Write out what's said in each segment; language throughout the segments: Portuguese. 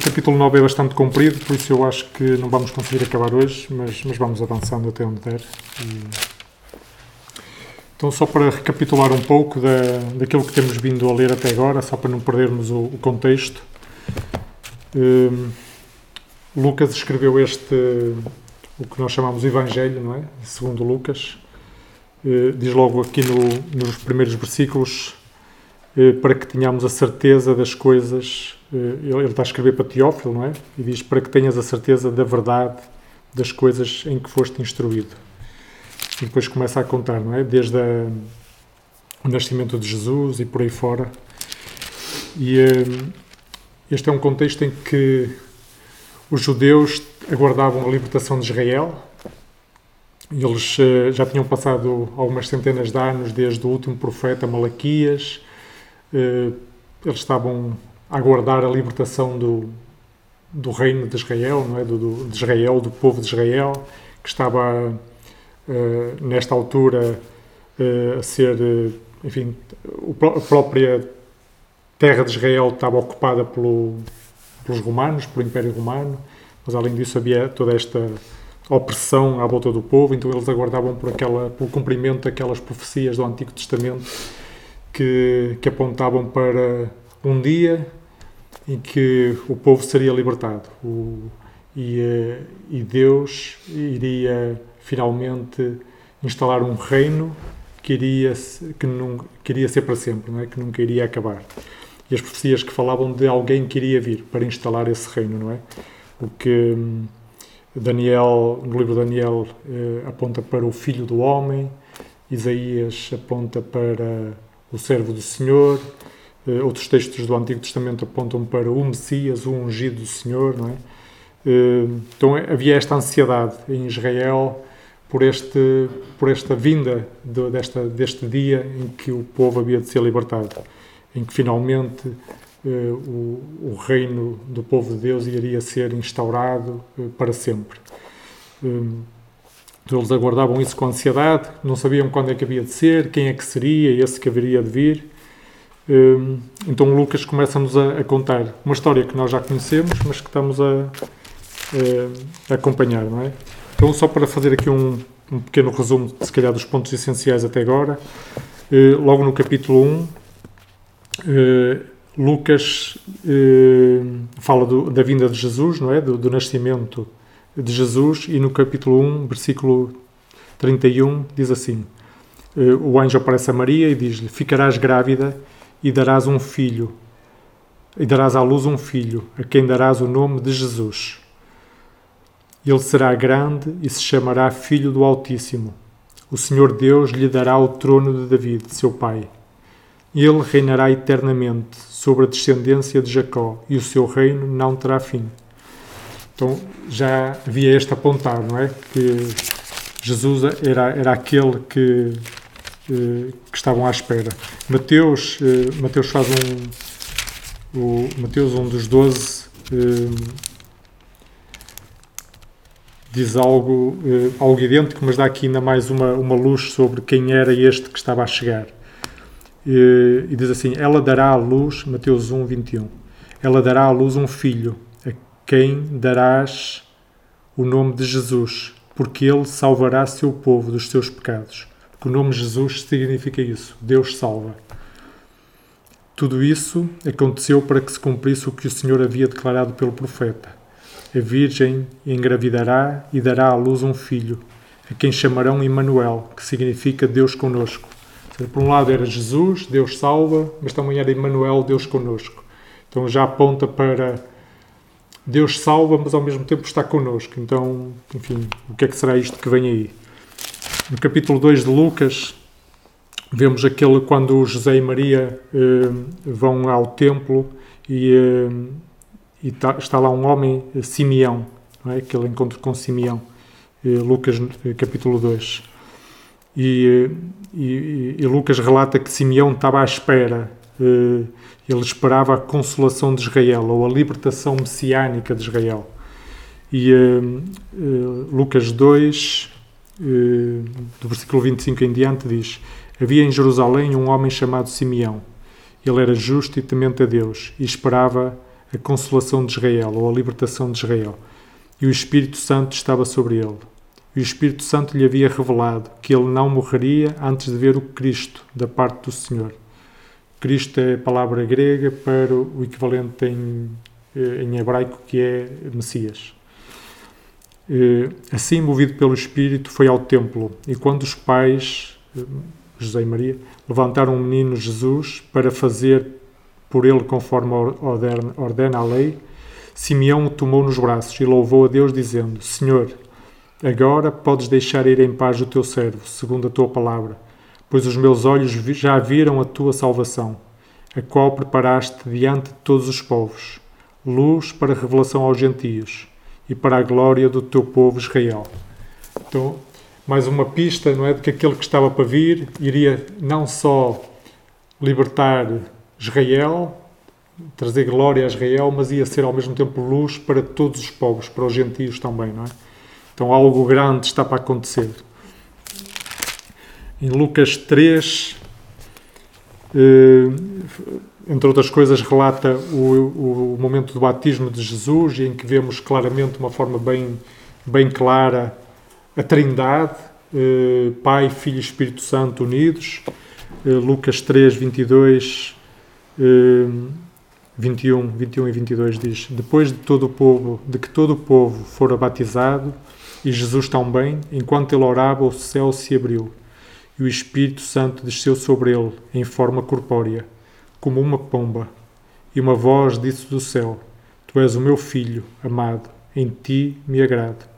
O capítulo 9 é bastante comprido, por isso eu acho que não vamos conseguir acabar hoje, mas, mas vamos avançando até onde der. E... Então, só para recapitular um pouco da, daquilo que temos vindo a ler até agora, só para não perdermos o, o contexto. Um, Lucas escreveu este, o que nós chamamos Evangelho, não é? Segundo Lucas. Uh, diz logo aqui no, nos primeiros versículos uh, para que tenhamos a certeza das coisas ele está a escrever para Teófilo, não é? E diz para que tenhas a certeza da verdade das coisas em que foste instruído. E depois começa a contar, não é? Desde a, o nascimento de Jesus e por aí fora. E um, este é um contexto em que os judeus aguardavam a libertação de Israel. Eles uh, já tinham passado algumas centenas de anos desde o último profeta Malaquias. Eles estavam aguardar a libertação do, do reino de Israel, não é? do, do de Israel, do povo de Israel, que estava uh, nesta altura uh, a ser, uh, enfim, a própria terra de Israel estava ocupada pelo, pelos romanos, pelo Império Romano, mas além disso havia toda esta opressão à volta do povo, então eles aguardavam por aquela, pelo cumprimento daquelas profecias do Antigo Testamento que, que apontavam para um dia em que o povo seria libertado o, e, eh, e Deus iria finalmente instalar um reino que iria, que, não, que iria ser para sempre, não é? que nunca iria acabar. E as profecias que falavam de alguém que iria vir para instalar esse reino, não é? O que hum, Daniel, no livro Daniel, eh, aponta para o Filho do Homem, Isaías aponta para o servo do Senhor, outros textos do Antigo Testamento apontam para o Messias, o ungido do Senhor, não é? Uh, então havia esta ansiedade em Israel por, este, por esta vinda de, desta, deste dia em que o povo havia de ser libertado, em que finalmente uh, o, o, reino do povo de Deus iria ser instaurado para sempre. Eles aguardavam isso com ansiedade, não sabiam quando é que havia de ser, quem é que seria esse que haveria de vir. Hum, então Lucas começa-nos a, contar uma história que nós já conhecemos, mas que estamos a, a acompanhar, não é? Então, só para fazer aqui um, um, pequeno resumo, se calhar, dos pontos essenciais até agora, eh, logo no capítulo 1, eh, Lucas eh, fala do, da vinda de Jesus, não é? Do, do, nascimento de Jesus, e no capítulo 1, versículo 31, diz assim: O anjo aparece a Maria e diz-lhe: Ficarás grávida e darás um filho, e darás à luz um filho, a quem darás o nome de Jesus. Ele será grande e se chamará Filho do Altíssimo. O Senhor Deus lhe dará o trono de David, seu pai. Ele reinará eternamente sobre a descendência de Jacó, e o seu reino não terá fim. Então já havia este apontar, não é? Que Jesus era, era aquele que que estavam à espera. Mateus, eh, Mateus faz um. O Mateus, um dos doze, eh, diz algo, algo idêntico, mas dá aqui ainda mais uma, uma luz sobre quem era este que estava a chegar. E, e diz assim: Ela dará à luz, Mateus 1, 21. Ela dará à luz um filho, a quem darás o nome de Jesus, porque ele salvará seu povo dos seus pecados que o nome Jesus significa isso, Deus salva. Tudo isso aconteceu para que se cumprisse o que o Senhor havia declarado pelo profeta. A Virgem engravidará e dará à luz um filho, a quem chamarão Emmanuel, que significa Deus conosco. Por um lado era Jesus, Deus salva, mas também era Emmanuel, Deus conosco. Então já aponta para Deus salva, mas ao mesmo tempo está conosco. Então, enfim, o que é que será isto que vem aí? No capítulo 2 de Lucas, vemos aquele quando José e Maria eh, vão ao templo e, eh, e tá, está lá um homem, Simeão, é? aquele encontro com Simeão, eh, Lucas capítulo 2. E, e, e, Lucas relata que Simeão estava à espera, ele esperava a consolação de Israel, ou a libertação messiânica de Israel. E Lucas 2, eh, do versículo 25 em diante, diz: Havia em Jerusalém um homem chamado Simeão. Ele era justo e temente a Deus e esperava a consolação de Israel, ou a libertação de Israel. E o Espírito Santo estava sobre ele. E o Espírito Santo lhe havia revelado que ele não morreria antes de ver o Cristo da parte do Senhor. Cristo é a palavra grega para o equivalente em, eh, em hebraico que é Messias. Eh, assim, movido pelo Espírito, foi ao templo. E quando os pais, eh, José e Maria, levantaram o menino Jesus para fazer por ele conforme ordena a lei, Simeão o tomou nos braços e louvou a Deus, dizendo: Senhor, agora podes deixar ir em paz o teu servo, segundo a tua palavra, pois os meus olhos já viram a tua salvação, a qual preparaste diante de todos os povos, luz para revelação aos gentios e para a glória do teu povo Israel. Então, mais uma pista, não é, de que aquele que estava para vir iria não só libertar Israel, trazer glória a Israel, mas ia ser ao mesmo tempo luz para todos os povos, para os gentios também, não é? Então algo grande está para acontecer. Em Lucas 3, eh, entre outras coisas, relata o, o momento do batismo de Jesus, em que vemos claramente, uma forma bem, bem clara, a Trindade, eh, Pai, Filho e Espírito Santo unidos. Eh, Lucas 3, 22, eh, 21, 21 e 22 diz: Depois de todo o povo, de que todo o povo fora batizado, e Jesus também, enquanto ele orava, o céu se abriu, e o Espírito Santo desceu sobre ele em forma corpórea, como uma pomba, e uma voz disse do céu: Tu és o meu filho amado, em ti me agrado.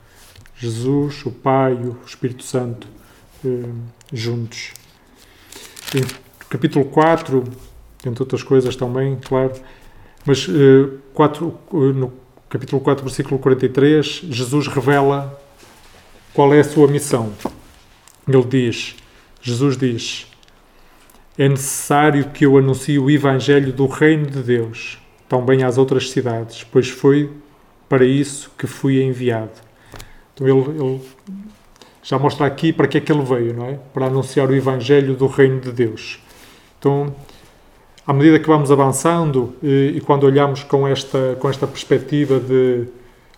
Jesus, o Pai o Espírito Santo eh, juntos. Em capítulo 4, entre outras coisas também, claro, mas eh, 4, no capítulo 4, versículo 43, Jesus revela qual é a sua missão. Ele diz, Jesus diz, é necessário que eu anuncie o Evangelho do Reino de Deus, também às outras cidades, pois foi para isso que fui enviado. Então ele, ele, já mostra aqui para que é que ele veio, não é? Para anunciar o Evangelho do Reino de Deus. Então, à medida que vamos avançando e, e quando olhamos com esta, com esta perspectiva de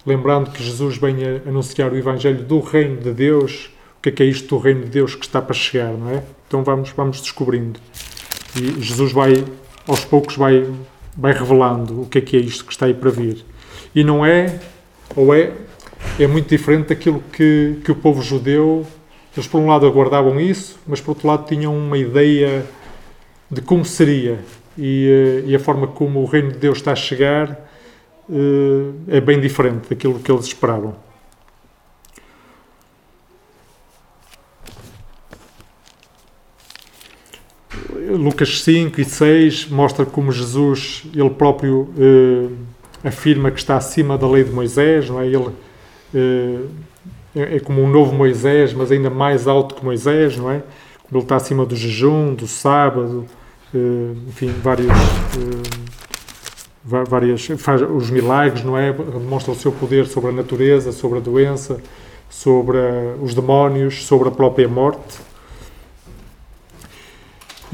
lembrando que Jesus vem anunciar o Evangelho do Reino de Deus, que é que é isto do Reino de Deus que está para chegar, não é? Então vamos, vamos descobrindo. E Jesus vai, aos poucos, vai, vai revelando o que é que é isto que está aí para vir. E não é, ou é, é muito diferente daquilo que, que o povo judeu, eles por um lado aguardavam isso, mas por outro lado tinham uma ideia de como seria e, eh, e a forma como o reino de Deus está a chegar eh, é bem diferente daquilo que eles esperavam. Lucas 5 e 6 mostra como Jesus, ele próprio eh, afirma que está acima da lei de Moisés, não é? Ele eh, é, é como um novo Moisés, mas ainda mais alto que Moisés, não é? Ele está acima do jejum, do sábado, eh, enfim, vários, eh, várias, faz os milagres, não é? Demonstra o seu poder sobre a natureza, sobre a doença, sobre a, os demónios, sobre a própria morte.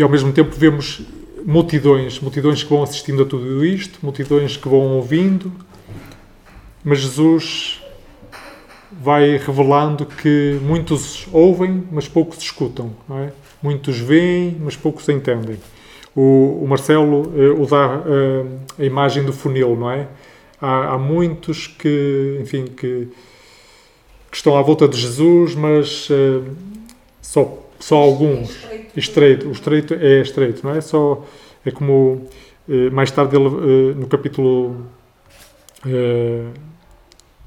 E ao mesmo tempo vemos multidões, multidões que vão assistindo a tudo isto, multidões que vão ouvindo, mas Jesus vai revelando que muitos ouvem, mas poucos escutam, é? Muitos veem, mas poucos entendem. O, o Marcelo uh, o dá uh, a imagem do funil, não é? Há, há muitos que, enfim, que, que, estão à volta de Jesus, mas uh, só, só alguns. Estreito. O estreito é estreito, não é? Só, é como mais tarde ele, no capítulo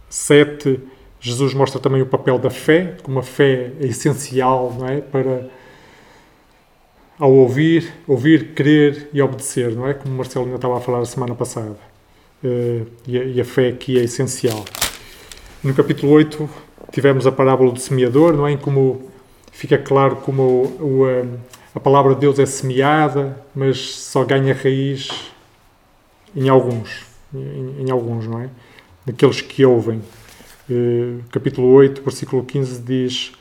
7 Jesus mostra também o papel da fé, como a fé é essencial não é? para, ao ouvir, ouvir, crer e obedecer, não é? Como o Marcelo ainda estava a falar a semana passada. E, a, e, a, fé aqui é essencial. No capítulo 8 tivemos a parábola do semeador, não é? Em como fica claro como o, o, a, palavra de Deus é semeada, mas só ganha raiz em alguns, em, em alguns, não é? Daqueles que ouvem. Eh, capítulo 8, versículo 15 diz: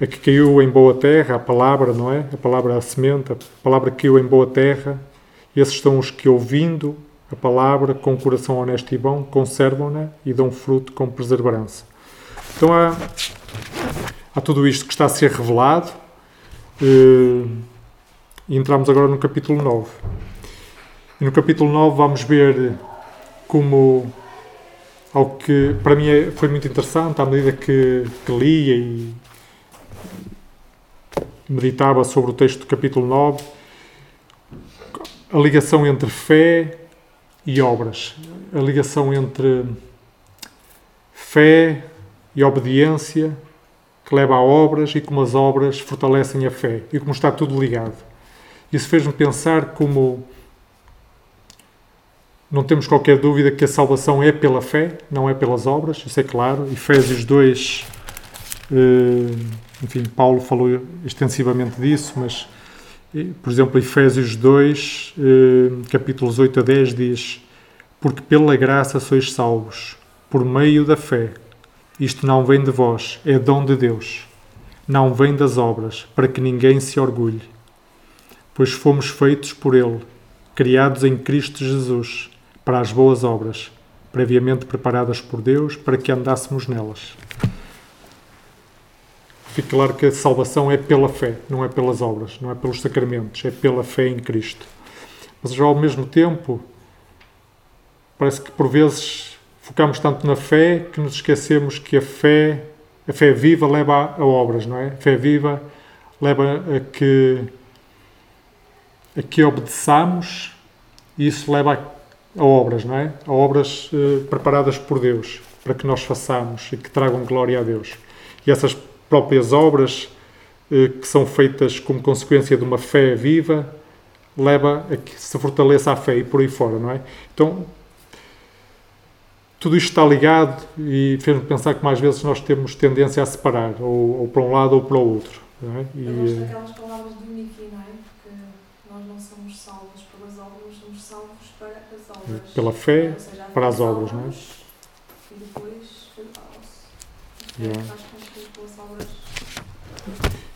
A que caiu em boa terra, a palavra, não é? A palavra, a semente, a palavra que caiu em boa terra, esses são os que ouvindo a palavra com coração honesto e bom, conservam-na e dão fruto com perseverança. Então há, há tudo isto que está a ser revelado eh, e entramos agora no capítulo 9. E no capítulo 9 vamos ver como algo que para mim é, foi muito interessante à medida que, que lia e meditava sobre o texto do capítulo 9, a ligação entre fé e obras, a ligação entre fé e obediência que leva a obras e como as obras fortalecem a fé e como está tudo ligado. Isso fez-me pensar como não temos qualquer dúvida que a salvação é pela fé, não é pelas obras, isso é claro. Efésios 2, eh, enfim, Paulo falou extensivamente disso, mas, eh, por exemplo, Efésios 2, eh, capítulos 8 a 10 diz: Porque pela graça sois salvos, por meio da fé. Isto não vem de vós, é dom de Deus. Não vem das obras, para que ninguém se orgulhe. Pois fomos feitos por Ele, criados em Cristo Jesus, para as boas obras, previamente preparadas por Deus para que andássemos nelas. Fique claro que a salvação é pela fé, não é pelas obras, não é pelos sacramentos, é pela fé em Cristo. Mas já ao mesmo tempo, parece que por vezes focamos tanto na fé que nos esquecemos que a fé, a fé viva leva a, obras, não é? A fé viva leva a que a que obedeçamos e isso leva a, a obras, não é? A obras eh, preparadas por Deus para que nós façamos e que tragam glória a Deus. E essas próprias obras eh, que são feitas como consequência de uma fé viva leva a que se fortaleça a fé e por aí fora, não é? Então, tudo isto está ligado e fez-me pensar que mais vezes nós temos tendência a separar, ou, ou para um lado ou para o outro. Não é? E, Eu gosto daquelas palavras do Niki, não é? Porque nós não somos salvos pelas obras, somos salvos para as obras. Pela fé, seja, para as obras, não é? E depois, Yeah.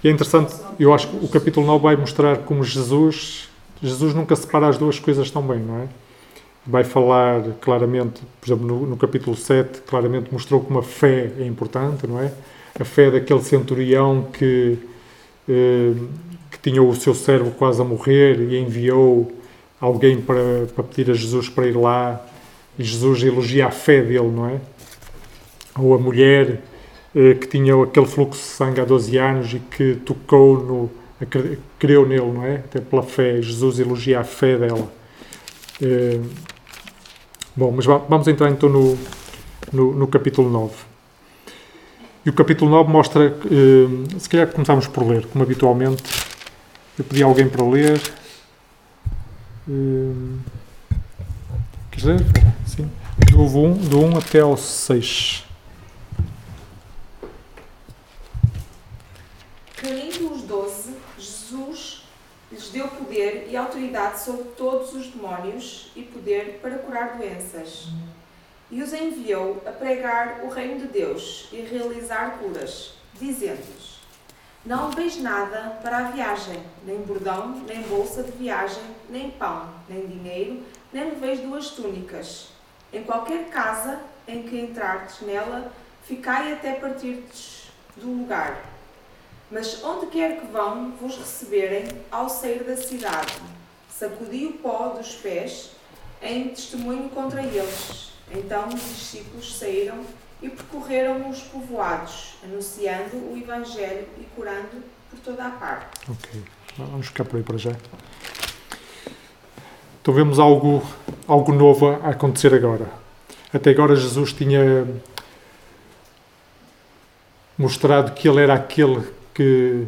E é interessante, eu acho que o capítulo 9 vai mostrar como Jesus, Jesus nunca separa as duas coisas tão bem, não é? Vai falar claramente, por exemplo, no, no capítulo 7, claramente mostrou como a fé é importante, não é? A fé daquele centurião que, eh, que tinha o seu servo quase a morrer e enviou alguém para, para pedir a Jesus para ir lá e Jesus elogia a fé dele, não é? Ou a mulher eh, que tinha aquele fluxo de sangue há 12 anos e que tocou no. creu nele, não é? Até pela fé. Jesus elogia a fé dela. Eh, bom, mas va- vamos entrar então no, no, no capítulo 9. E o capítulo 9 mostra. eh, se calhar começamos por ler, como habitualmente. Eu pedi a alguém para ler. Eh, queres ler? Sim. Do 1, do 1 até ao 6. Reunindo os doze, deu poder e autoridade sobre todos os demónios e poder para curar doenças. E os enviou a pregar o reino de Deus e realizar curas, dizendo-lhes: Não leveis nada para a viagem, nem bordão, nem bolsa de viagem, nem pão, nem dinheiro, nem leveis duas túnicas. Em qualquer casa em que entrardes nela, ficai até partirdes do lugar. Mas onde quer que vão vos receberem, ao sair da cidade, sacudi o pó dos pés em testemunho contra eles. Então os discípulos saíram e percorreram os povoados, anunciando o Evangelho e curando por toda a parte. Ok, vamos ficar por aí para já. Então vemos algo, algo novo a acontecer agora. Até agora Jesus tinha mostrado que ele era aquele que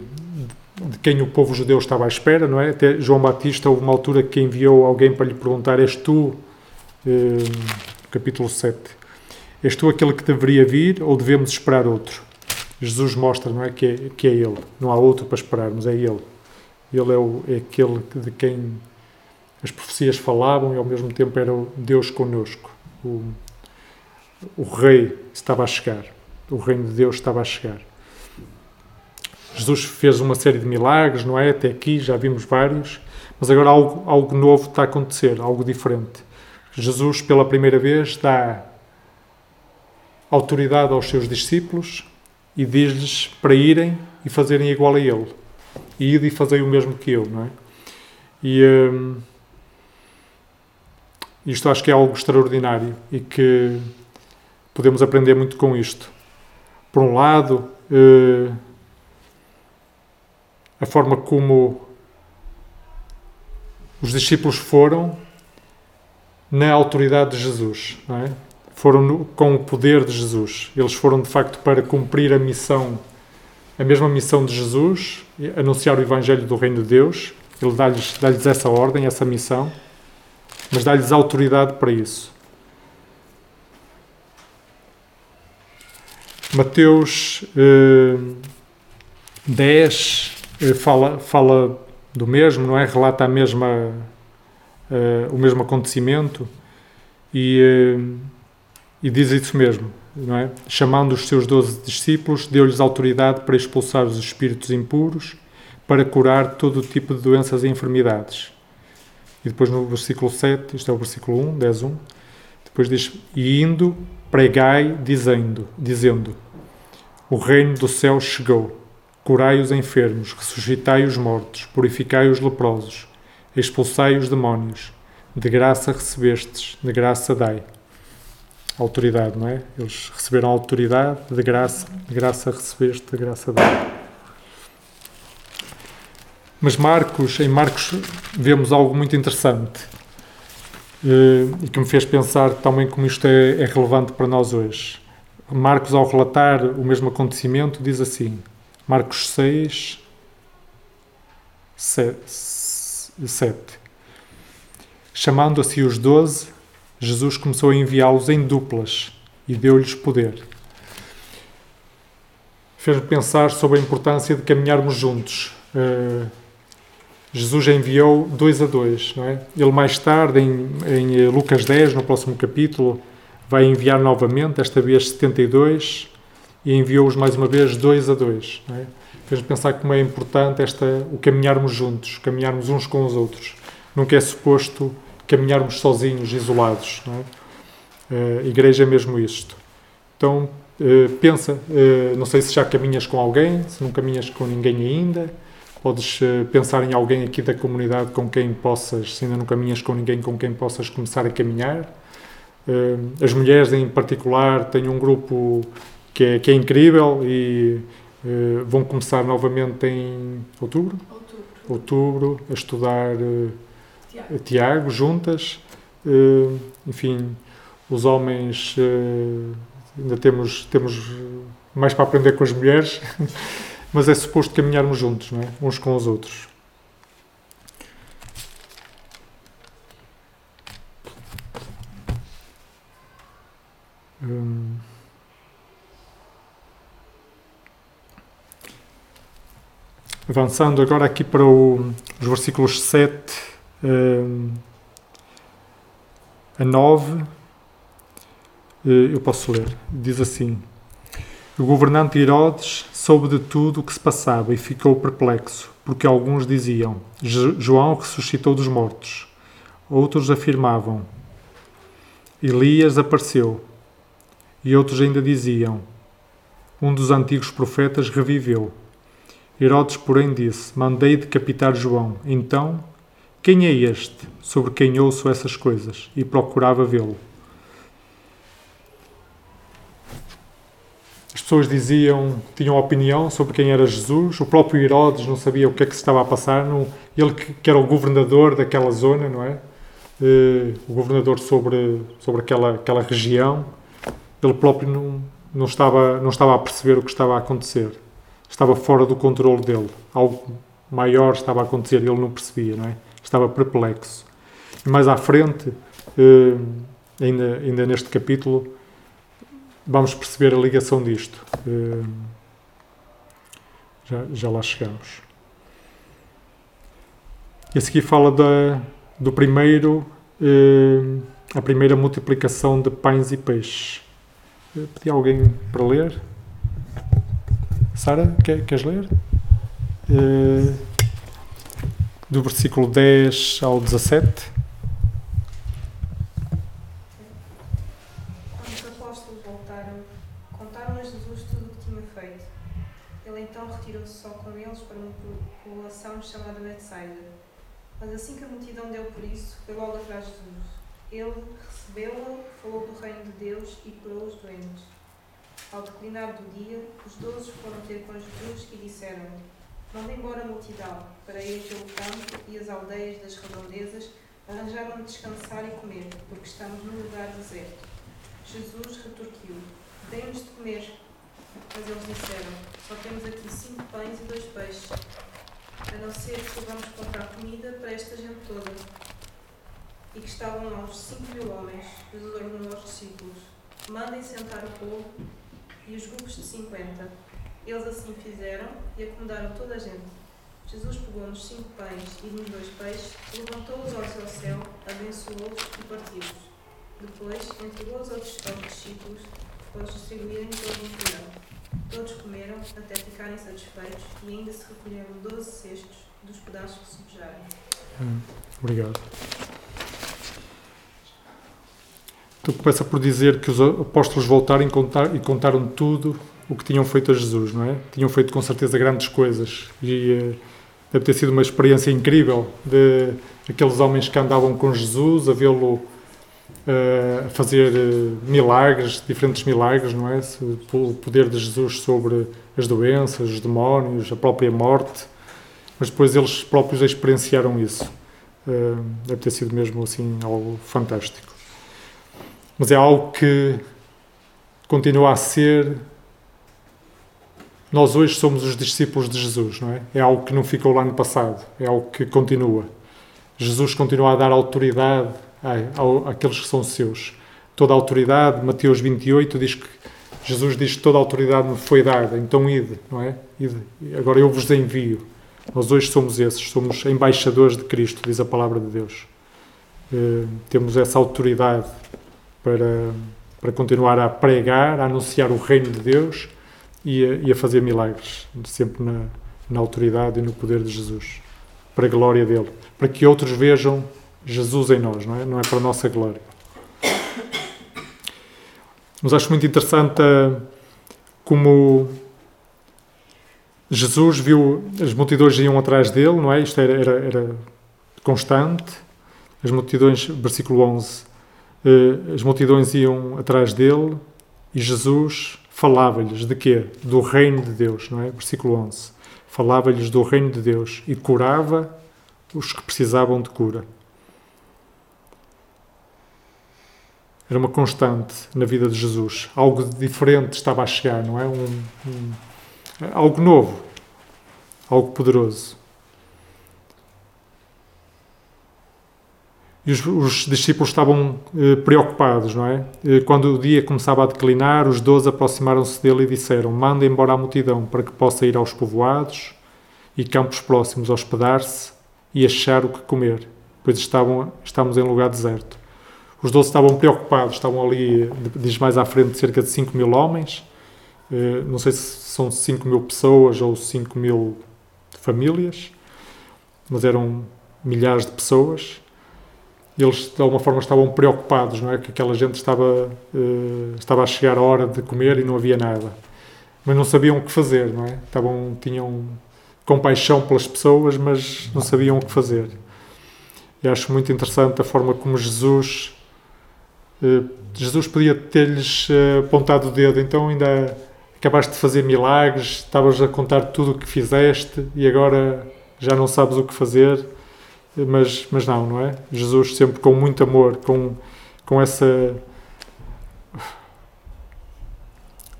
de quem o povo judeu estava à espera, não é? Até João Batista houve uma altura que enviou alguém para lhe perguntar: És tu, eh, capítulo 7, és tu aquele que deveria vir ou devemos esperar outro? Jesus mostra, não é? Que é, que é Ele. Não há outro para esperarmos, é Ele. Ele é, o, é aquele que- de quem as profecias falavam e ao mesmo tempo era o Deus conosco. O, o Rei estava a chegar. O reino de Deus estava a chegar. Jesus fez uma série de milagres, não é? Até aqui já vimos vários, mas agora algo, algo novo está a acontecer, algo diferente. Jesus, pela primeira vez, dá autoridade aos seus discípulos e diz-lhes para irem e fazerem igual a ele. E e fazei o mesmo que eu, não é? E hum, isto acho que é algo extraordinário e que podemos aprender muito com isto. Por um lado, eh, a forma como os discípulos foram na autoridade de Jesus, é? foram no, com o poder de Jesus. Eles foram de facto para cumprir a missão, a mesma missão de Jesus, anunciar o Evangelho do Reino de Deus. Ele dá-lhes dá essa ordem, essa missão, mas dá-lhes autoridade para isso. Mateus eh, 10 eh, fala, fala do mesmo, não é? Relata a mesma, uh, o mesmo acontecimento e, uh, e diz isso mesmo, não é? Chamando os seus doze discípulos, deu-lhes autoridade para expulsar os espíritos impuros, para curar todo o tipo de doenças e enfermidades. E depois no versículo 7, isto é o versículo 1, 10, 1, depois diz, e indo, pregai, dizendo, dizendo, o reino do céu chegou Curai os enfermos, ressuscitai os mortos, purificai os leprosos, expulsai os demónios. De graça recebestes, de graça dai. Autoridade, não é? Eles receberam autoridade, de graça, de graça recebeste, de graça dai. Mas Marcos, em Marcos vemos algo muito interessante eh, e que me fez pensar também como isto é, é relevante para nós hoje. Marcos, ao relatar o mesmo acontecimento, diz assim: Marcos 6, 7. Chamando a si os doze, Jesus começou a enviá-los em duplas e deu-lhes poder. Fez-me pensar sobre a importância de caminharmos juntos. Uh, Jesus enviou dois a dois, não é? Ele mais tarde, em, em Lucas 10, no próximo capítulo, vai enviar novamente, esta vez 72, e enviou-os mais uma vez dois a dois. É? Fez-me pensar como é importante esta, o caminharmos juntos, caminharmos uns com os outros. Nunca é suposto caminharmos sozinhos, isolados. É? Uh, igreja é mesmo isto. Então, uh, pensa, uh, não sei se já caminhas com alguém, se não caminhas com ninguém ainda, podes pensar em alguém aqui da comunidade com quem possas, se ainda não caminhas com ninguém, com quem possas começar a caminhar. As mulheres, em particular, têm um grupo que é, que é incrível e uh, vão começar novamente em outubro? Outubro. Outubro, a estudar uh, Tiago. Tiago. juntas. Uh, enfim, os homens ainda temos, temos mais para aprender com as mulheres, mas é suposto caminharmos juntos, não é? uns com os outros. Avançando agora aqui para o, os versículos 7 uh, a 9, uh, eh, eu posso ler. Diz assim: O governante Herodes soube de tudo o que se passava e ficou perplexo, porque alguns diziam: João ressuscitou dos mortos. Outros afirmavam: Elias apareceu. E outros ainda diziam: Um dos antigos profetas reviveu. Herodes, porém, disse: Mandei decapitar João. Então, quem é este sobre quem ouço essas coisas? E procurava vê-lo. As pessoas diziam, tinham opinião sobre quem era Jesus. O próprio Herodes não sabia o que é que se estava a passar. Ele que era o governador daquela zona, não é? Eh, o governador sobre, sobre aquela, aquela região. Ele próprio não, não, estava, não estava a perceber o que estava a acontecer estava fora do controle dele. Algo maior estava a acontecer e ele não percebia, não é? Estava perplexo. E mais à frente, eh, ainda, ainda neste capítulo, vamos perceber a ligação disto. Eh, já, já lá chegamos. E a seguir fala da, do primeiro, eh, a primeira multiplicação de pães e peixes. Pedi alguém para ler? Sara, quer, queres ler? Uh, do versículo 10 ao 17. apóstolos voltaram, contaram a Jesus tudo o que tinha feito. Ele então chamada Betsaida. Mas assim que a multidão deu por isso, foi logo atrás de Jesus. Ele recebeu-a, falou do reino de Deus e curou os doentes. Ao declinar do dia, os doze foram ter com Jesus e disseram-lhe: Manda embora a multidão, para ir pelo campo e as aldeias das redondezas arranjar onde descansar e comer, porque estamos num lugar deserto. Jesus retorquiu: Dê-nos de comer. Mas eles disseram: Só temos aqui cinco pães e dois peixes, a não ser que vamos comprar comida para esta gente toda. E que estavam lá cinco mil homens. Jesus ordenou aos discípulos: Mandem sentar o povo e os grupos de cinquenta. Eles assim fizeram e acomodaram toda a gente. Jesus pegou nos cinco pães e nos dois peixes, levantou os olhos ao céu, abençoou-os e partiu-os. Depois entregou-os aos, aos discípulos para os distribuírem pela multidão. Todos comeram até ficarem satisfeitos e ainda se recolheram doze cestos dos pedaços que sobejaram. Hum, obrigado. Então começa por dizer que os apóstolos voltaram e, contar, contaram tudo o que tinham feito a Jesus, não é? Tinham feito com certeza grandes coisas e uh, deve ter sido uma experiência incrível de aqueles homens que andavam com Jesus, a vê-lo uh, fazer uh, milagres, diferentes milagres, não é? O poder de Jesus sobre as doenças, os demónios, a própria morte, mas depois eles próprios experienciaram isso. deve ter sido mesmo assim algo fantástico. Mas é algo que continua a ser nós hoje somos os discípulos de Jesus, não é? É algo que não ficou lá no passado, é algo que continua. Jesus continua a dar autoridade àqueles que são seus. Toda a autoridade, Mateus 28 diz que Jesus diz que toda a autoridade me foi dada, então ide, não é? Ide. Agora eu vos envio. Nós hoje somos esses, somos embaixadores de Cristo, diz a palavra de Deus. Uh, temos essa autoridade para, para continuar a pregar, a anunciar o reino de Deus e a, e a fazer milagres, sempre na, na autoridade e no poder de Jesus, para a glória dele, para que outros vejam Jesus em nós, não é? Não é para a nossa glória. Mas acho muito interessante uh, como Jesus viu, as multidões iam atrás dele, não é? Isto era, era, era constante. As multidões, versículo 11, uh, eh, as multidões iam atrás dele e Jesus falava-lhes de quê? Do reino de Deus, não é? Versículo 11. Falava-lhes do reino de Deus e curava os que precisavam de cura. Era uma constante na vida de Jesus. Algo diferente estava a chegar, não é? Um, um, algo novo, algo poderoso. E os, os discípulos estavam eh, preocupados, não é? Eh, quando o dia começava a declinar, os doze aproximaram-se dele e disseram: Manda embora a multidão para que possa ir aos povoados e campos próximos hospedar-se e achar o que comer, pois estavam, estamos em lugar deserto. Os doze estavam preocupados, estavam ali, diz mais à frente, cerca de 5 mil homens. Eh, não sei se são 5 mil pessoas ou 5 mil famílias, mas eram milhares de pessoas eles de alguma forma estavam preocupados, não é? Que aquela gente estava, uh, estava a chegar a hora de comer e não havia nada. Mas não sabiam o que fazer, não é? Estavam, tinham compaixão pelas pessoas, mas não sabiam o que fazer. E acho muito interessante a forma como Jesus. Uh, Jesus podia ter-lhes uh, apontado o dedo, então ainda acabaste de fazer milagres, estavas a contar tudo o que fizeste e agora já não sabes o que fazer mas, mas não, não é? Jesus sempre com muito amor, com, com essa.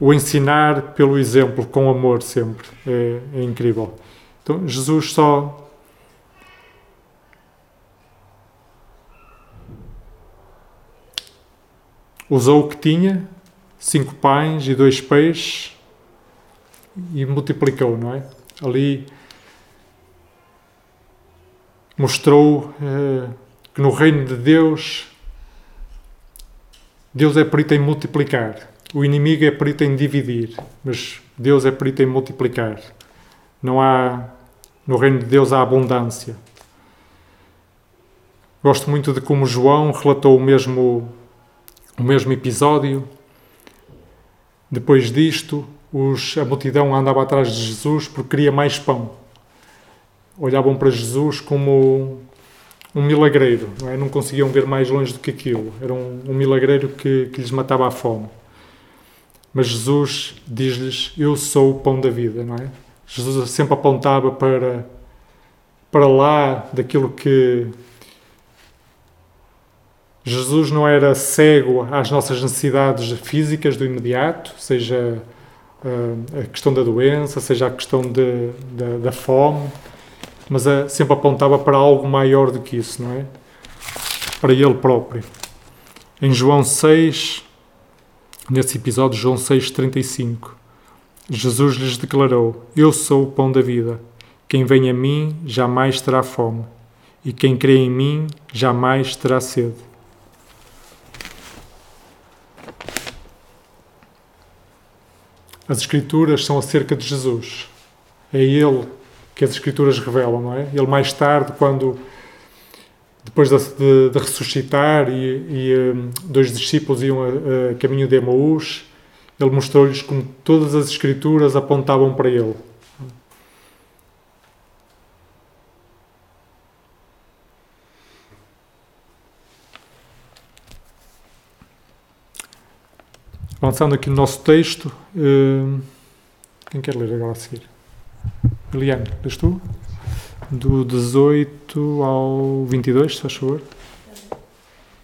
O ensinar pelo exemplo, com amor sempre, é, é incrível. Então, Jesus só. Usou o que tinha, cinco pães e dois peixes, e multiplicou, não é? Ali mostrou eh, que no reino de Deus, Deus é perito em multiplicar. O inimigo é perito em dividir, mas Deus é perito em multiplicar. Não há, no reino de Deus há abundância. Gosto muito de como João relatou o mesmo, o mesmo episódio Depois disto, os, a multidão andava atrás de Jesus porque queria mais pão. Olhavam para Jesus como um milagreiro, não, é? não conseguiam ver mais longe do que aquilo. Era um, um milagreiro que, que lhes matava a fome. Mas Jesus diz-lhes: Eu sou o pão da vida, não é? Jesus sempre apontava para, para lá daquilo que. Jesus não era cego às nossas necessidades físicas do imediato, seja uh, a questão da doença, seja a questão de, de, da fome, mas uh, sempre apontava para algo maior do que isso, não é? Para Ele próprio. Em João 6, nesse episódio, João 6,35, Jesus lhes declarou: Eu sou o pão da vida. Quem vem a mim jamais terá fome, e quem crê em mim jamais terá sede. As Escrituras são acerca de Jesus. É Ele que as Escrituras revelam, não é? Ele mais tarde, quando depois de, de, de ressuscitar e, e um, dois discípulos iam a, a caminho de Emaús, ele mostrou-lhes como todas as Escrituras apontavam para Ele. Avançando aqui no nosso texto, uh, quem quer ler agora a seguir? Eliane, lês tu? Do 18 ao 22, se faz favor.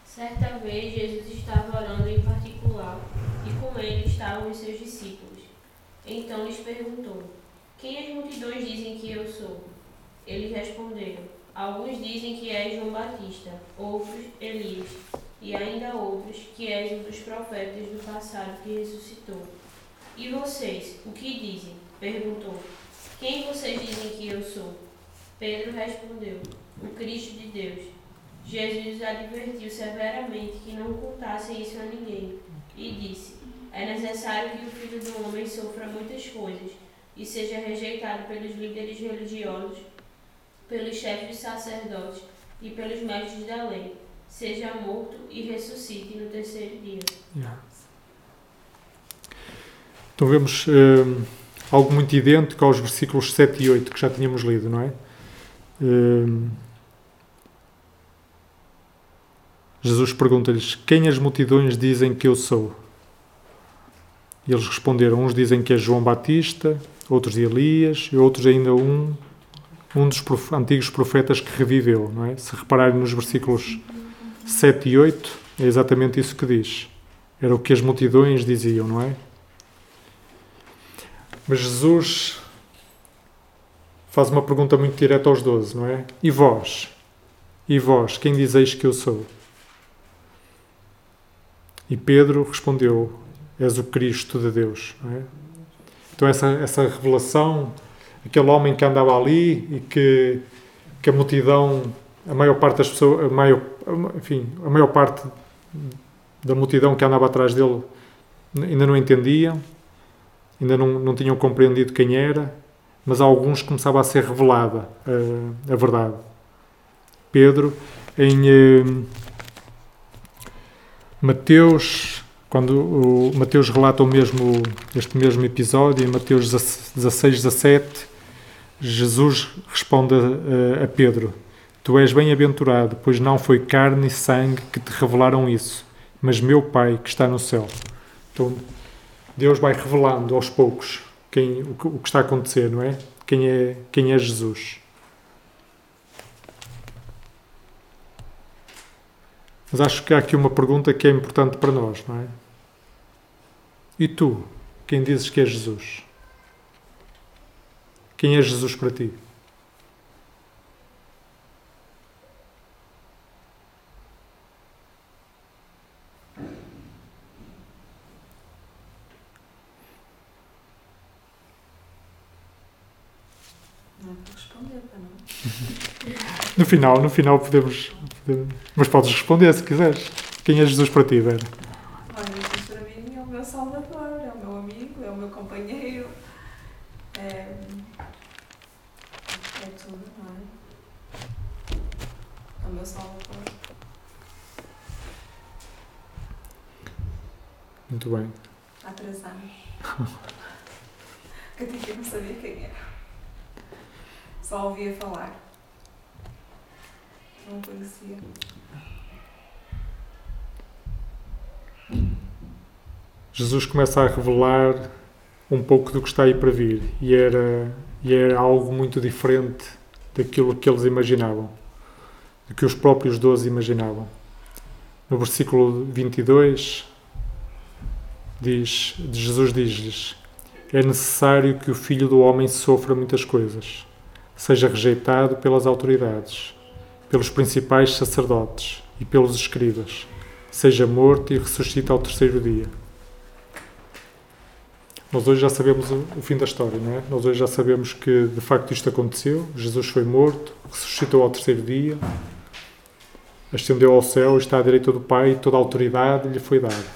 Certa vez Jesus estava orando em particular e com ele estavam os seus discípulos. Então lhes perguntou: Quem as multidões dizem que eu sou? Eles responderam: Alguns dizem que és João Batista, outros Elias, e ainda outros que és um dos profetas do passado que ressuscitou. E vocês, o que dizem? perguntou. Quem vocês dizem que eu sou? Pedro respondeu: O Cristo de Deus. Jesus advertiu severamente que não contassem isso a ninguém e disse: É necessário que o filho do homem sofra muitas coisas e seja rejeitado pelos líderes religiosos, pelos chefes sacerdotes e pelos mestres da lei, seja morto e ressuscite no terceiro dia. Yeah. Então vemos uh, algo muito idêntico aos versículos 7 e 8 que já tínhamos lido, não é? Uh, Jesus pergunta-lhes: Quem as multidões dizem que eu sou? E eles responderam: Uns dizem que é João Batista, outros Elias, e outros ainda um, um dos prof antigos profetas que reviveu. Não é? Se repararem nos versículos 7 e 8, é exatamente isso que diz. Era o que as multidões diziam, não é? Mas Jesus faz uma pergunta muito direta aos doze, não é? E vós? E vós, quem dizeis que eu sou? E Pedro respondeu: És o Cristo de Deus. É? Então, essa, essa revelação, aquele homem que andava ali e que, que a multidão, a maior parte das pessoas, a maior, enfim, a maior parte da multidão que andava atrás dele ainda não entendiam, ainda não, não tinham compreendido quem era, mas a alguns começava a ser revelada a, a verdade. Pedro, em. Eh, Mateus, quando Mateus relata o mesmo, este mesmo episódio, em Mateus 16, 17, Jesus responde a, a Pedro: Tu és bem-aventurado, pois não foi carne e sangue que te revelaram isso, mas meu Pai que está no céu. Então, Deus vai revelando aos poucos quem, o, que, o que está a acontecer, não é? Quem é, quem é Jesus. Mas acho que há aqui uma pergunta que é importante para nós, não é? E tu, quem dizes que é Jesus? Quem é Jesus para ti? Não é para responder, para não. No final, no final podemos, podemos, Mas podes responder se quiseres. Quem é Jesus para ti, Vera? Olha, Jesus para mim é o meu salvador, é o meu amigo, é o meu companheiro. É, é tudo, não é? É o meu salvador. Muito bem. há três anos. que eu não sabia quem era. Só ouvia falar. Não conhecia. Jesus começa a revelar um pouco do que está aí para vir e era, e era algo muito diferente daquilo que eles imaginavam, do que os próprios doze imaginavam. No versículo 22, diz, Jesus diz-lhes: É necessário que o Filho do Homem sofra muitas coisas, seja rejeitado pelas autoridades, pelos principais sacerdotes e pelos escribas, seja morto e ressuscite ao terceiro dia. Nós hoje já sabemos o, o fim da história, não é? Nós hoje já sabemos que de facto isto aconteceu. Jesus foi morto, ressuscitou ao terceiro dia, ascendeu ao céu, está à direita do Pai e toda a autoridade lhe foi dada.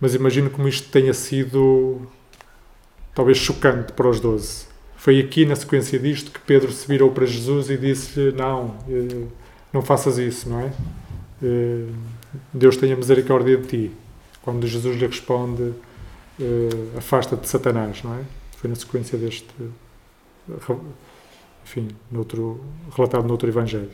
Mas imagino como isto tenha sido talvez chocante para os doze. Foi aqui na sequência disto que Pedro se virou para Jesus e disse-lhe: Não, eh, não faças isso, não é? Eh, Deus tenha misericórdia de ti. Quando Jesus lhe responde: eh, Afasta-te de Satanás, não é? Foi na sequência deste. Enfim, noutro, relatado noutro Evangelho.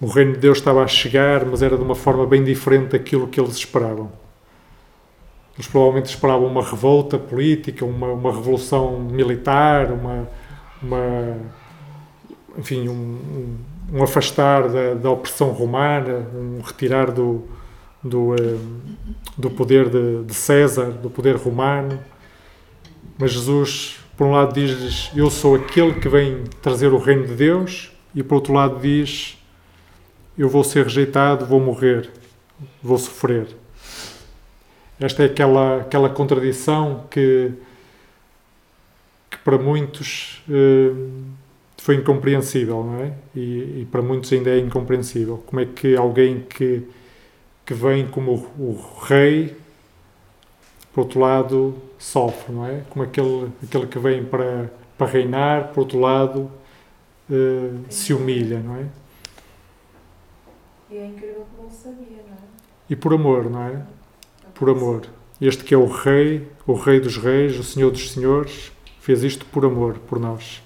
O reino de Deus estava a chegar, mas era de uma forma bem diferente daquilo que eles esperavam. Eles provavelmente esperavam uma revolta política, uma, uma revolução militar, uma, uma enfim, um, um, um afastar da, da, opressão romana, um retirar do, do, do poder de, de César, do poder romano. Mas Jesus, por um lado, diz-lhes: Eu sou aquele que vem trazer o reino de Deus, e por outro lado, diz: Eu vou ser rejeitado, vou morrer, vou sofrer. Esta é aquela, aquela contradição que, que para muitos eh, foi incompreensível, não é? E, e, para muitos ainda é incompreensível. Como é que alguém que, que vem como o, o rei, por outro lado, sofre, não é? Como aquele, aquele que vem para, para reinar, por outro lado, eh, se humilha, não é? E é incrível como ele sabia, não é? E por amor, não é? Por amor. Este que é o Rei, o Rei dos Reis, o Senhor dos Senhores, fez isto por amor, por nós.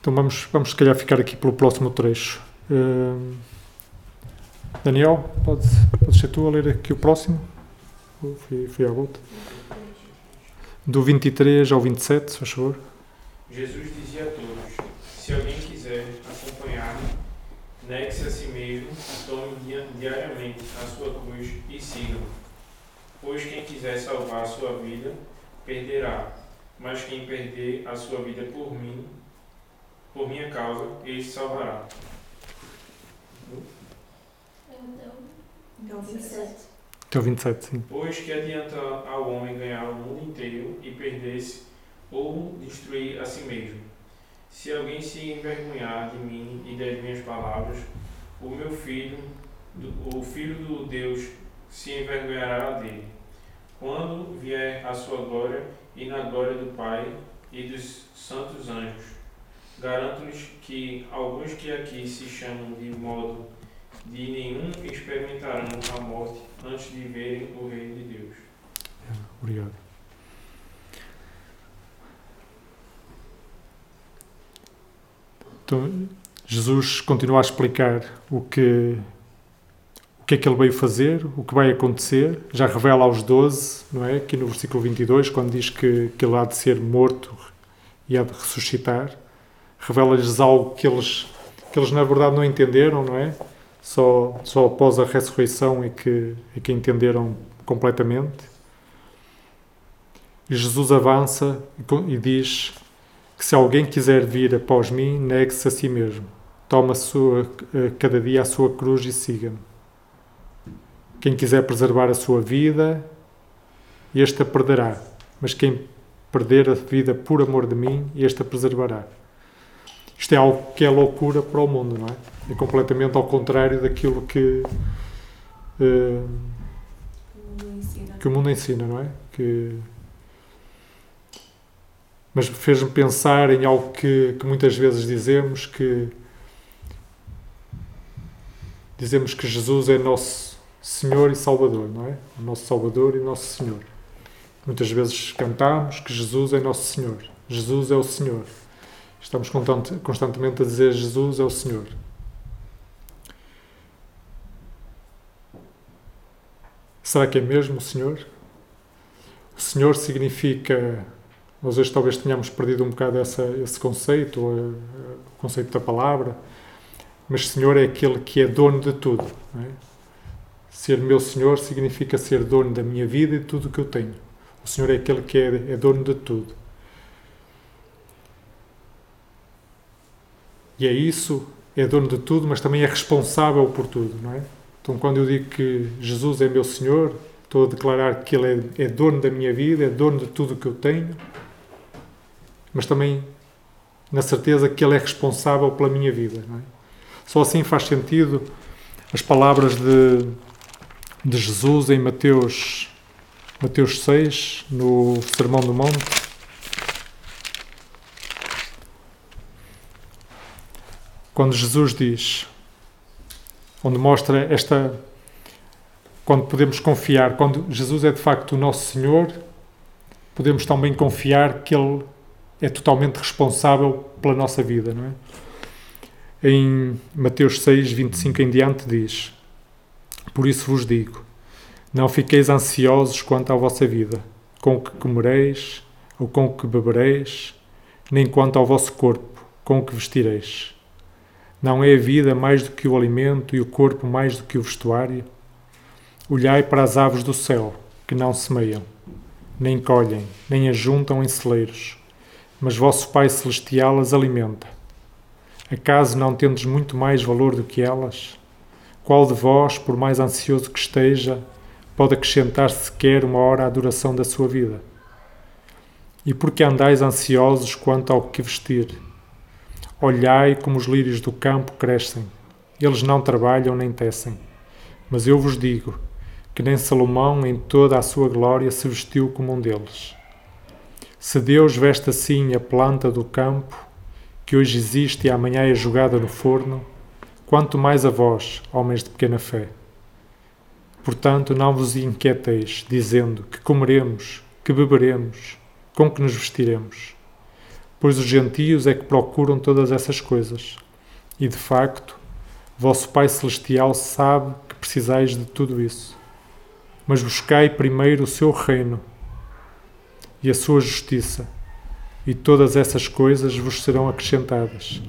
Então vamos, vamos se calhar ficar aqui pelo próximo trecho. Uh, Daniel, podes, podes ser tu a ler aqui o próximo? Fui, fui à volta. Do 23 ao 27, se faz favor. Jesus dizia a todos: Se alguém quiser negue-se a si mesmo, tome diariamente a sua cruz e siga-me. Pois quem quiser salvar a sua vida, perderá. Mas quem perder a sua vida por mim, por minha causa, ele se salvará. Então, 27. Até o 27, sim. Pois que adianta ao homem ganhar o mundo inteiro e perder-se ou destruir a si mesmo. Se alguém se envergonhar de mim e das minhas palavras, o meu filho, o filho do Deus, se envergonhará dele. Quando vier a sua glória e na glória do Pai e dos santos anjos, garanto-lhes que alguns que aqui se chamam de modo de nenhum experimentarão a morte antes de verem o reino de Deus. Obrigado. Então, Jesus continua a explicar o que, o que é que ele veio fazer, o que vai acontecer, já revela aos 12, não é? Aqui no versículo 22, quando diz que, que ele há de ser morto e há de ressuscitar, revela-lhes algo que eles, que eles na verdade não entenderam, não é? Só, só após a ressurreição é que, é que entenderam completamente. E Jesus avança e diz que se alguém quiser vir após mim, negue-se a si mesmo. Toma sua, cada dia a sua cruz e siga-me. Quem quiser preservar a sua vida, este a perderá. Mas quem perder a vida por amor de mim, este a preservará. Isto é algo que é loucura para o mundo, não é? É completamente ao contrário daquilo que, uh, que o mundo ensina, não é? Que, mas fez-me pensar em algo que, que muitas vezes dizemos que dizemos que Jesus é nosso Senhor e Salvador, não é? O nosso Salvador e nosso Senhor. Muitas vezes cantamos que Jesus é nosso Senhor. Jesus é o Senhor. Estamos constantemente a dizer Jesus é o Senhor. Será que é mesmo o Senhor? O Senhor significa. Nós hoje talvez tenhamos perdido um bocado essa, esse conceito, o conceito da palavra, mas Senhor é aquele que é dono de tudo. É? Ser meu Senhor significa ser dono da minha vida e de tudo o que eu tenho. O Senhor é aquele que é, é dono de tudo. E é isso, é dono de tudo, mas também é responsável por tudo, não é? Então, quando eu digo que Jesus é meu Senhor, estou a declarar que Ele é, é dono da minha vida, é dono de tudo o que eu tenho, mas também na certeza que Ele é responsável pela minha vida. É? Só assim faz sentido as palavras de, de Jesus em Mateus, Mateus 6, no Sermão do Monte. Quando Jesus diz: onde mostra esta. Quando podemos confiar, quando Jesus é de facto o nosso Senhor, podemos também confiar que Ele é totalmente responsável pela nossa vida, não é? Em Mateus 6, 25 em diante diz: Por isso vos digo, não fiqueis ansiosos quanto à vossa vida, com o que comereis ou com o que bebereis, nem quanto ao vosso corpo, com o que vestireis. Não é a vida mais do que o alimento e o corpo mais do que o vestuário? Olhai para as aves do céu, que não semeiam, nem colhem, nem ajuntam em celeiros, mas vosso Pai Celestial as alimenta. Acaso não tendes muito mais valor do que elas? Qual de vós, por mais ansioso que esteja, pode acrescentar sequer uma hora à duração da sua vida? E por que andais ansiosos quanto ao que vestir? Olhai como os lírios do campo crescem. Eles não trabalham nem tecem. Mas eu vos digo que nem Salomão, em toda a sua glória, se vestiu como um deles. Se Deus veste assim a planta do campo, que hoje existe e amanhã é jogada no forno, quanto mais a vós, homens de pequena fé. Portanto, não vos inquieteis, dizendo que comeremos, que beberemos, com que nos vestiremos pois os gentios é que procuram todas essas coisas. E de facto, vosso Pai Celestial sabe que precisais de tudo isso. Mas buscai primeiro o seu reino e a sua justiça, e todas essas coisas vos serão acrescentadas.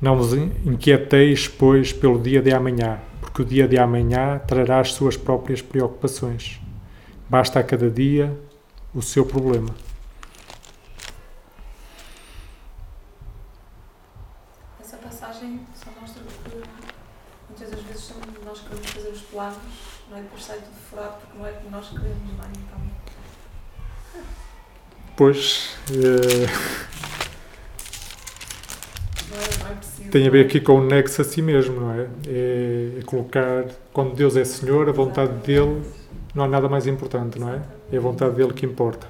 Não vos inquieteis, pois, pelo dia de amanhã, porque o dia de amanhã trará as suas próprias preocupações. Basta a cada dia o seu problema. planos, não é? Depois sai tudo furado porque não é como nós queremos, não é? Pois. É... É, é preciso, tem a ver aqui com o nexo a si mesmo, não é? É, é colocar, quando Deus é Senhor, a vontade dele não há nada mais importante, não é? É a vontade dele que importa.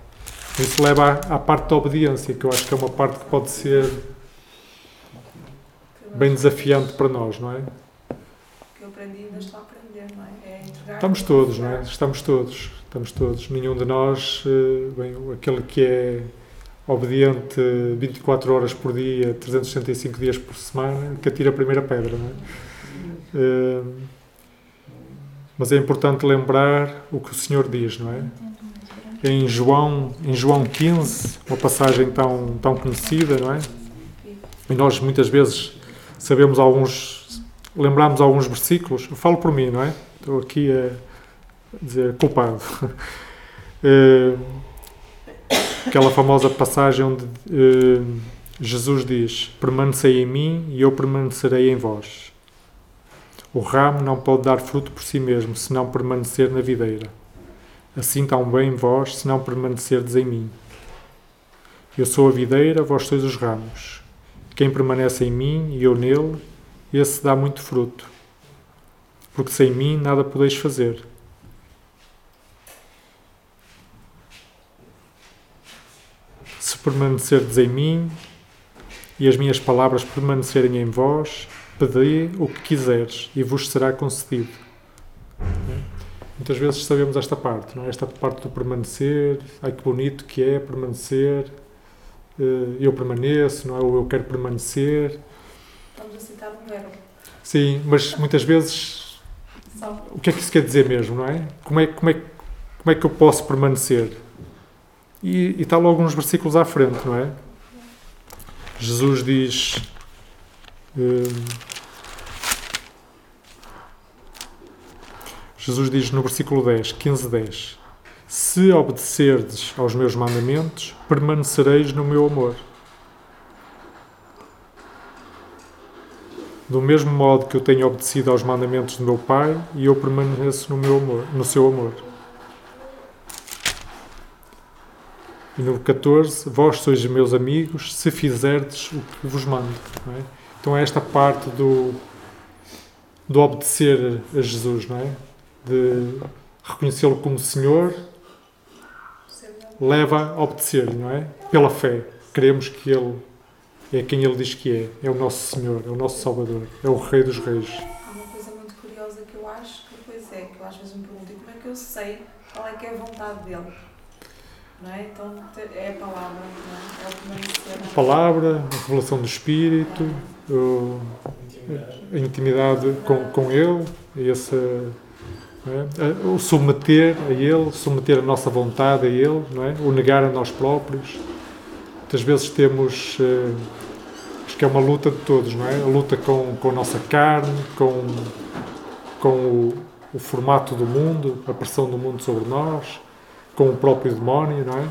Isso leva à, à parte da obediência, que eu acho que é uma parte que pode ser bem desafiante para nós, não é? Que eu aprendi ainda estou a aprender, não é? É. Estamos todos, não é? Estamos todos. Estamos todos. Nenhum de nós, eh, bem, aquele que é obediente 24 horas por dia, 365 dias por semana, que atira a primeira pedra, não é? Eh, mas é importante lembrar o que o Senhor diz, não é? Em João, em João 15, uma passagem tão, tão conhecida, não é? E nós muitas vezes sabemos alguns, lembramos alguns versículos. Eu falo por mim, não é? Estou aqui a dizer culpado. Uh, aquela famosa passagem onde uh, Jesus diz: Permanecei em mim e eu permanecerei em vós. O ramo não pode dar fruto por si mesmo, se não permanecer na videira. Assim também vós, se não permanecerdes em mim. Eu sou a videira, vós sois os ramos. Quem permanece em mim e eu nele, esse dá muito fruto. Porque sem mim nada podeis fazer. Se permanecerdes em mim e as minhas palavras permanecerem em vós, pedi o que quiseres e vos será concedido. Muitas vezes sabemos esta parte, não é? esta parte do permanecer, ai que bonito que é permanecer, eh, eu permaneço, não é? ou eu quero permanecer. Estamos a citar um verbo. Sim, mas muitas vezes o que é que isso quer dizer mesmo, não é? Como é, como é, como é que eu posso permanecer? E, está logo uns versículos à frente, não é? Jesus diz. hum, Jesus diz no versículo 10, 15, 10: Se obedecerdes aos meus mandamentos, permanecereis no meu amor. Do mesmo modo que eu tenho obedecido aos mandamentos do meu Pai, e eu permaneço no meu amor, no seu amor. E no 14, vós sois meus amigos se fizerdes o que vos mando. é? Então é esta parte do, do obedecer a Jesus, não é? De reconhecê-lo como Senhor, leva a obedecer-lhe, não é? Pela fé. Queremos que Ele é quem Ele diz que é. É o nosso Senhor, é o nosso Salvador, é o Rei dos Reis. Há uma coisa muito curiosa que eu acho que depois é, que eu às vezes me pergunto, como é que eu sei qual é que é a vontade dele? É? Então é a palavra, não é? É. A palavra, a revelação do Espírito, o- a intimidade com, com Ele, esse, é? o submeter a Ele, submeter a nossa vontade a Ele, é? o negar a nós próprios. Muitas vezes temos, eh, acho que é uma luta de todos, não é? A luta com, com a nossa carne, com, com o, o formato do mundo, a pressão do mundo sobre nós, com o próprio demónio, não é?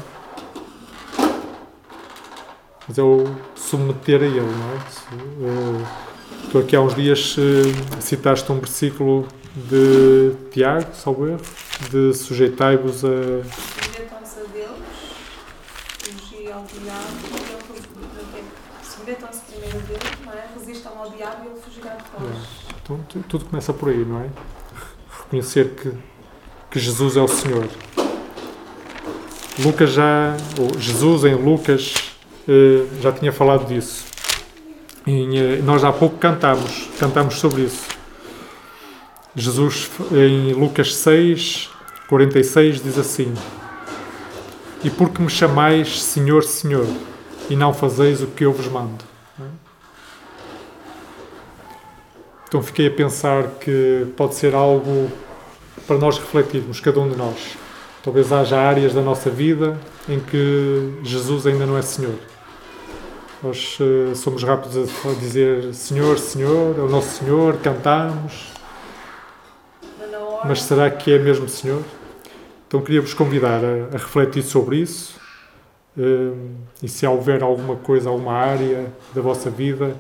Mas é o submeter a Ele, não é? Tu aqui há uns dias eh, citaste um versículo de Tiago, salvo erro, de sujeitai-vos a. Submetam-se a Deus, fugir ao diabo, ele submetam-se primeiro a Deus, não é? Resistam ao diabo e ele fugirá de vós. Então tu- tudo começa por aí, não é? Reconhecer que, que Jesus é o Senhor. Lucas já, ou Jesus em Lucas eh, já tinha falado disso. E eh, nós há pouco cantámos, cantámos sobre isso. Jesus em Lucas 6, 46 diz assim: E porque me chamais Senhor, Senhor, e não fazeis o que eu vos mando. Então fiquei a pensar que pode ser algo para nós refletirmos, cada um de nós. Talvez haja áreas da nossa vida em que Jesus ainda não é Senhor. Nós eh, somos rápidos a dizer Senhor, Senhor, é o nosso Senhor, cantamos, Mas será que é mesmo Senhor? Então queria vos convidar a, a refletir sobre isso eh, e se houver alguma coisa, alguma área da vossa vida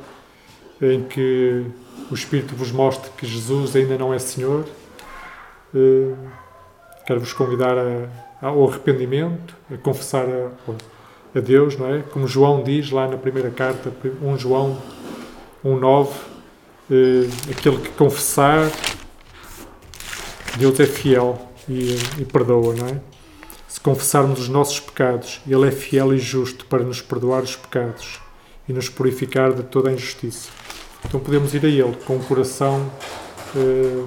em que o Espírito vos mostre que Jesus ainda não é Senhor, eh, quero-vos convidar a- ao arrependimento, a confessar a, a Deus, não é? Como João diz lá na primeira carta, 1 João 1,9, eh, aquele que confessar Deus é fiel e, e perdoa, não é? Se confessarmos os nossos pecados, Ele é fiel e justo para nos perdoar os pecados e nos purificar de toda a injustiça. Então podemos ir a Ele com o coração eh,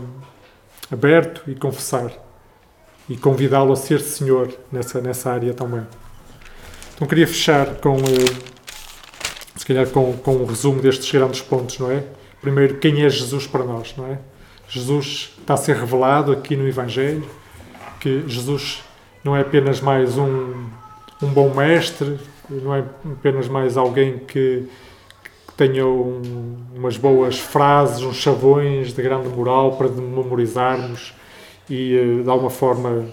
aberto e confessar e convidá-lo a ser Senhor nessa, nessa área também. Então queria fechar com, eh, se calhar, com, com um resumo destes grandes pontos, não é? Primeiro, quem é Jesus para nós, não é? Jesus está a ser revelado aqui no Evangelho, que Jesus não é apenas mais um, um bom mestre, não é apenas mais alguém que, que tenha um- umas boas frases, uns chavões de grande moral para memorizarmos e eh, de alguma forma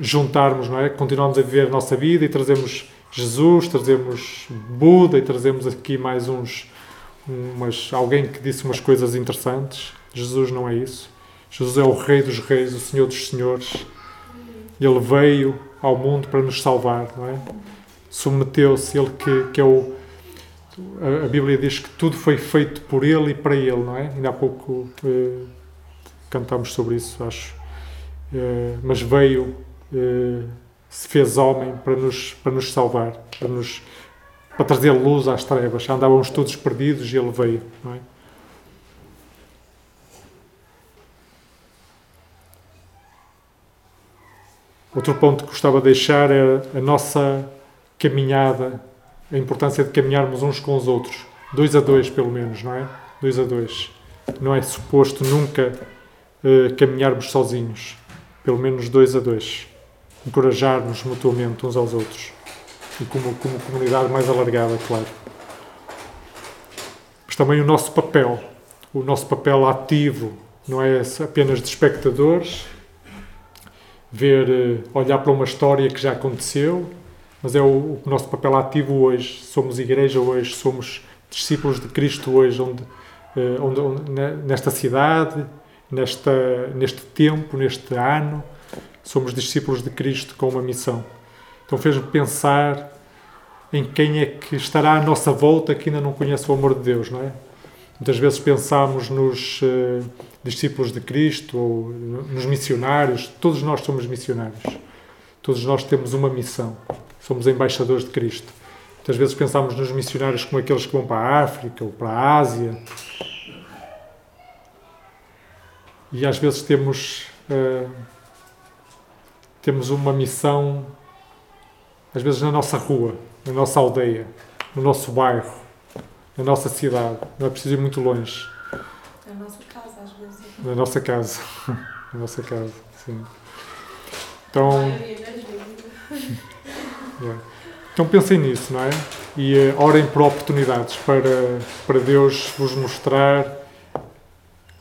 juntarmos, não é? Continuamos a viver a nossa vida e trazemos Jesus, trazemos Buda e trazemos aqui mais uns, umas, alguém que disse umas coisas interessantes. Jesus não é isso. Jesus é o Rei dos Reis, o Senhor dos Senhores. Ele veio ao mundo para nos salvar, não é? Submeteu-se, ele que, que é o. A, a Bíblia diz que tudo foi feito por ele e para ele, não é? Ainda há pouco eh, cantámos sobre isso, acho. Eh, mas veio eh, se fez homem para nos, para nos salvar, para, nos, para trazer luz às trevas. Andávamos todos perdidos e Ele veio. Não é? Outro ponto que gostava de deixar é a nossa caminhada, a importância de caminharmos uns com os outros, dois a dois pelo menos, não é? Dois a dois. Não é suposto nunca uh, caminharmos sozinhos, pelo menos dois a dois. Encorajar-nos mutuamente uns aos outros e como, como comunidade mais alargada, claro. Mas também o nosso papel, o nosso papel ativo, não é apenas de espectadores, ver, eh, olhar para uma história que já aconteceu, mas é o, o nosso papel ativo hoje. Somos igreja hoje, somos discípulos de Cristo hoje, onde, eh, onde, onde nesta cidade, nesta, neste tempo, neste ano, somos discípulos de Cristo com uma missão. Então fez-me pensar em quem é que estará à nossa volta que ainda não conhece o amor de Deus, não é? Muitas vezes pensamos nos uh, discípulos de Cristo ou nos missionários. Todos nós somos missionários. Todos nós temos uma missão. Somos embaixadores de Cristo. Muitas vezes pensamos nos missionários como aqueles que vão para a África ou para a Ásia. E às vezes temos, uh, temos uma missão, às vezes na nossa rua, na nossa aldeia, no nosso bairro na nossa cidade. Não é preciso ir muito longe. Na nossa casa, às vezes. Na nossa casa. na nossa casa, sim. Então. Então pensem nisso, não é? E uh, orem por oportunidades para, para Deus vos mostrar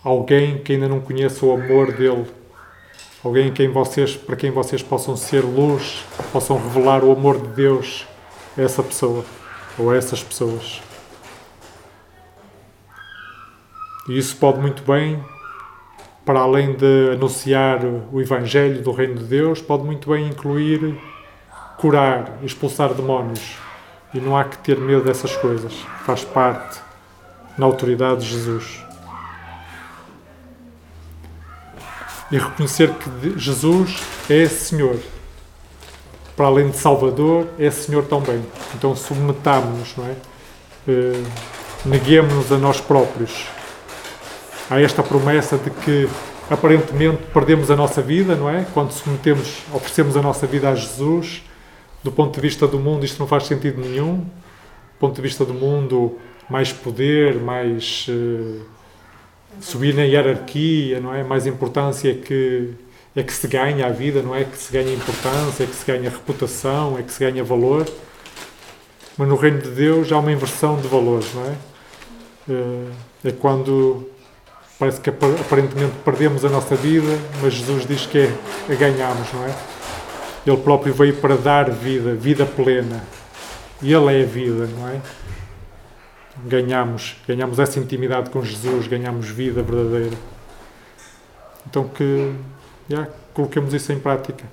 alguém que ainda não conheça o amor dele. Alguém quem vocês, para quem vocês possam ser luz, possam revelar o amor de Deus a essa pessoa ou a essas pessoas. E isso pode muito bem, para além de anunciar o Evangelho do Reino de Deus, pode muito bem incluir curar, expulsar demónios. E não há que ter medo dessas coisas. Faz parte na autoridade de Jesus. E reconhecer que Jesus é Senhor. Para além de Salvador, é Senhor também. Então submetamos-nos, não é? Uh, neguemos-nos a nós próprios há esta promessa de que aparentemente perdemos a nossa vida, não é? Quando submetemos, oferecemos a nossa vida a Jesus, do ponto de vista do mundo isto não faz sentido nenhum. Do ponto de vista do mundo, mais poder, mais uh, subir na hierarquia, não é? Mais importância é que é que se ganha a vida, não é? Que se ganha importância, é que se ganha reputação, é que se ganha valor. Mas no reino de Deus há uma inversão de valores, não é? Uh, é quando parece que aparentemente perdemos a nossa vida, mas Jesus diz que é, a ganhamos, não é? Ele próprio veio para dar vida, vida plena. E Ele é a vida, não é? Ganhamos, ganhamos essa intimidade com Jesus, ganhamos vida verdadeira. Então que, yeah, coloquemos isso em prática.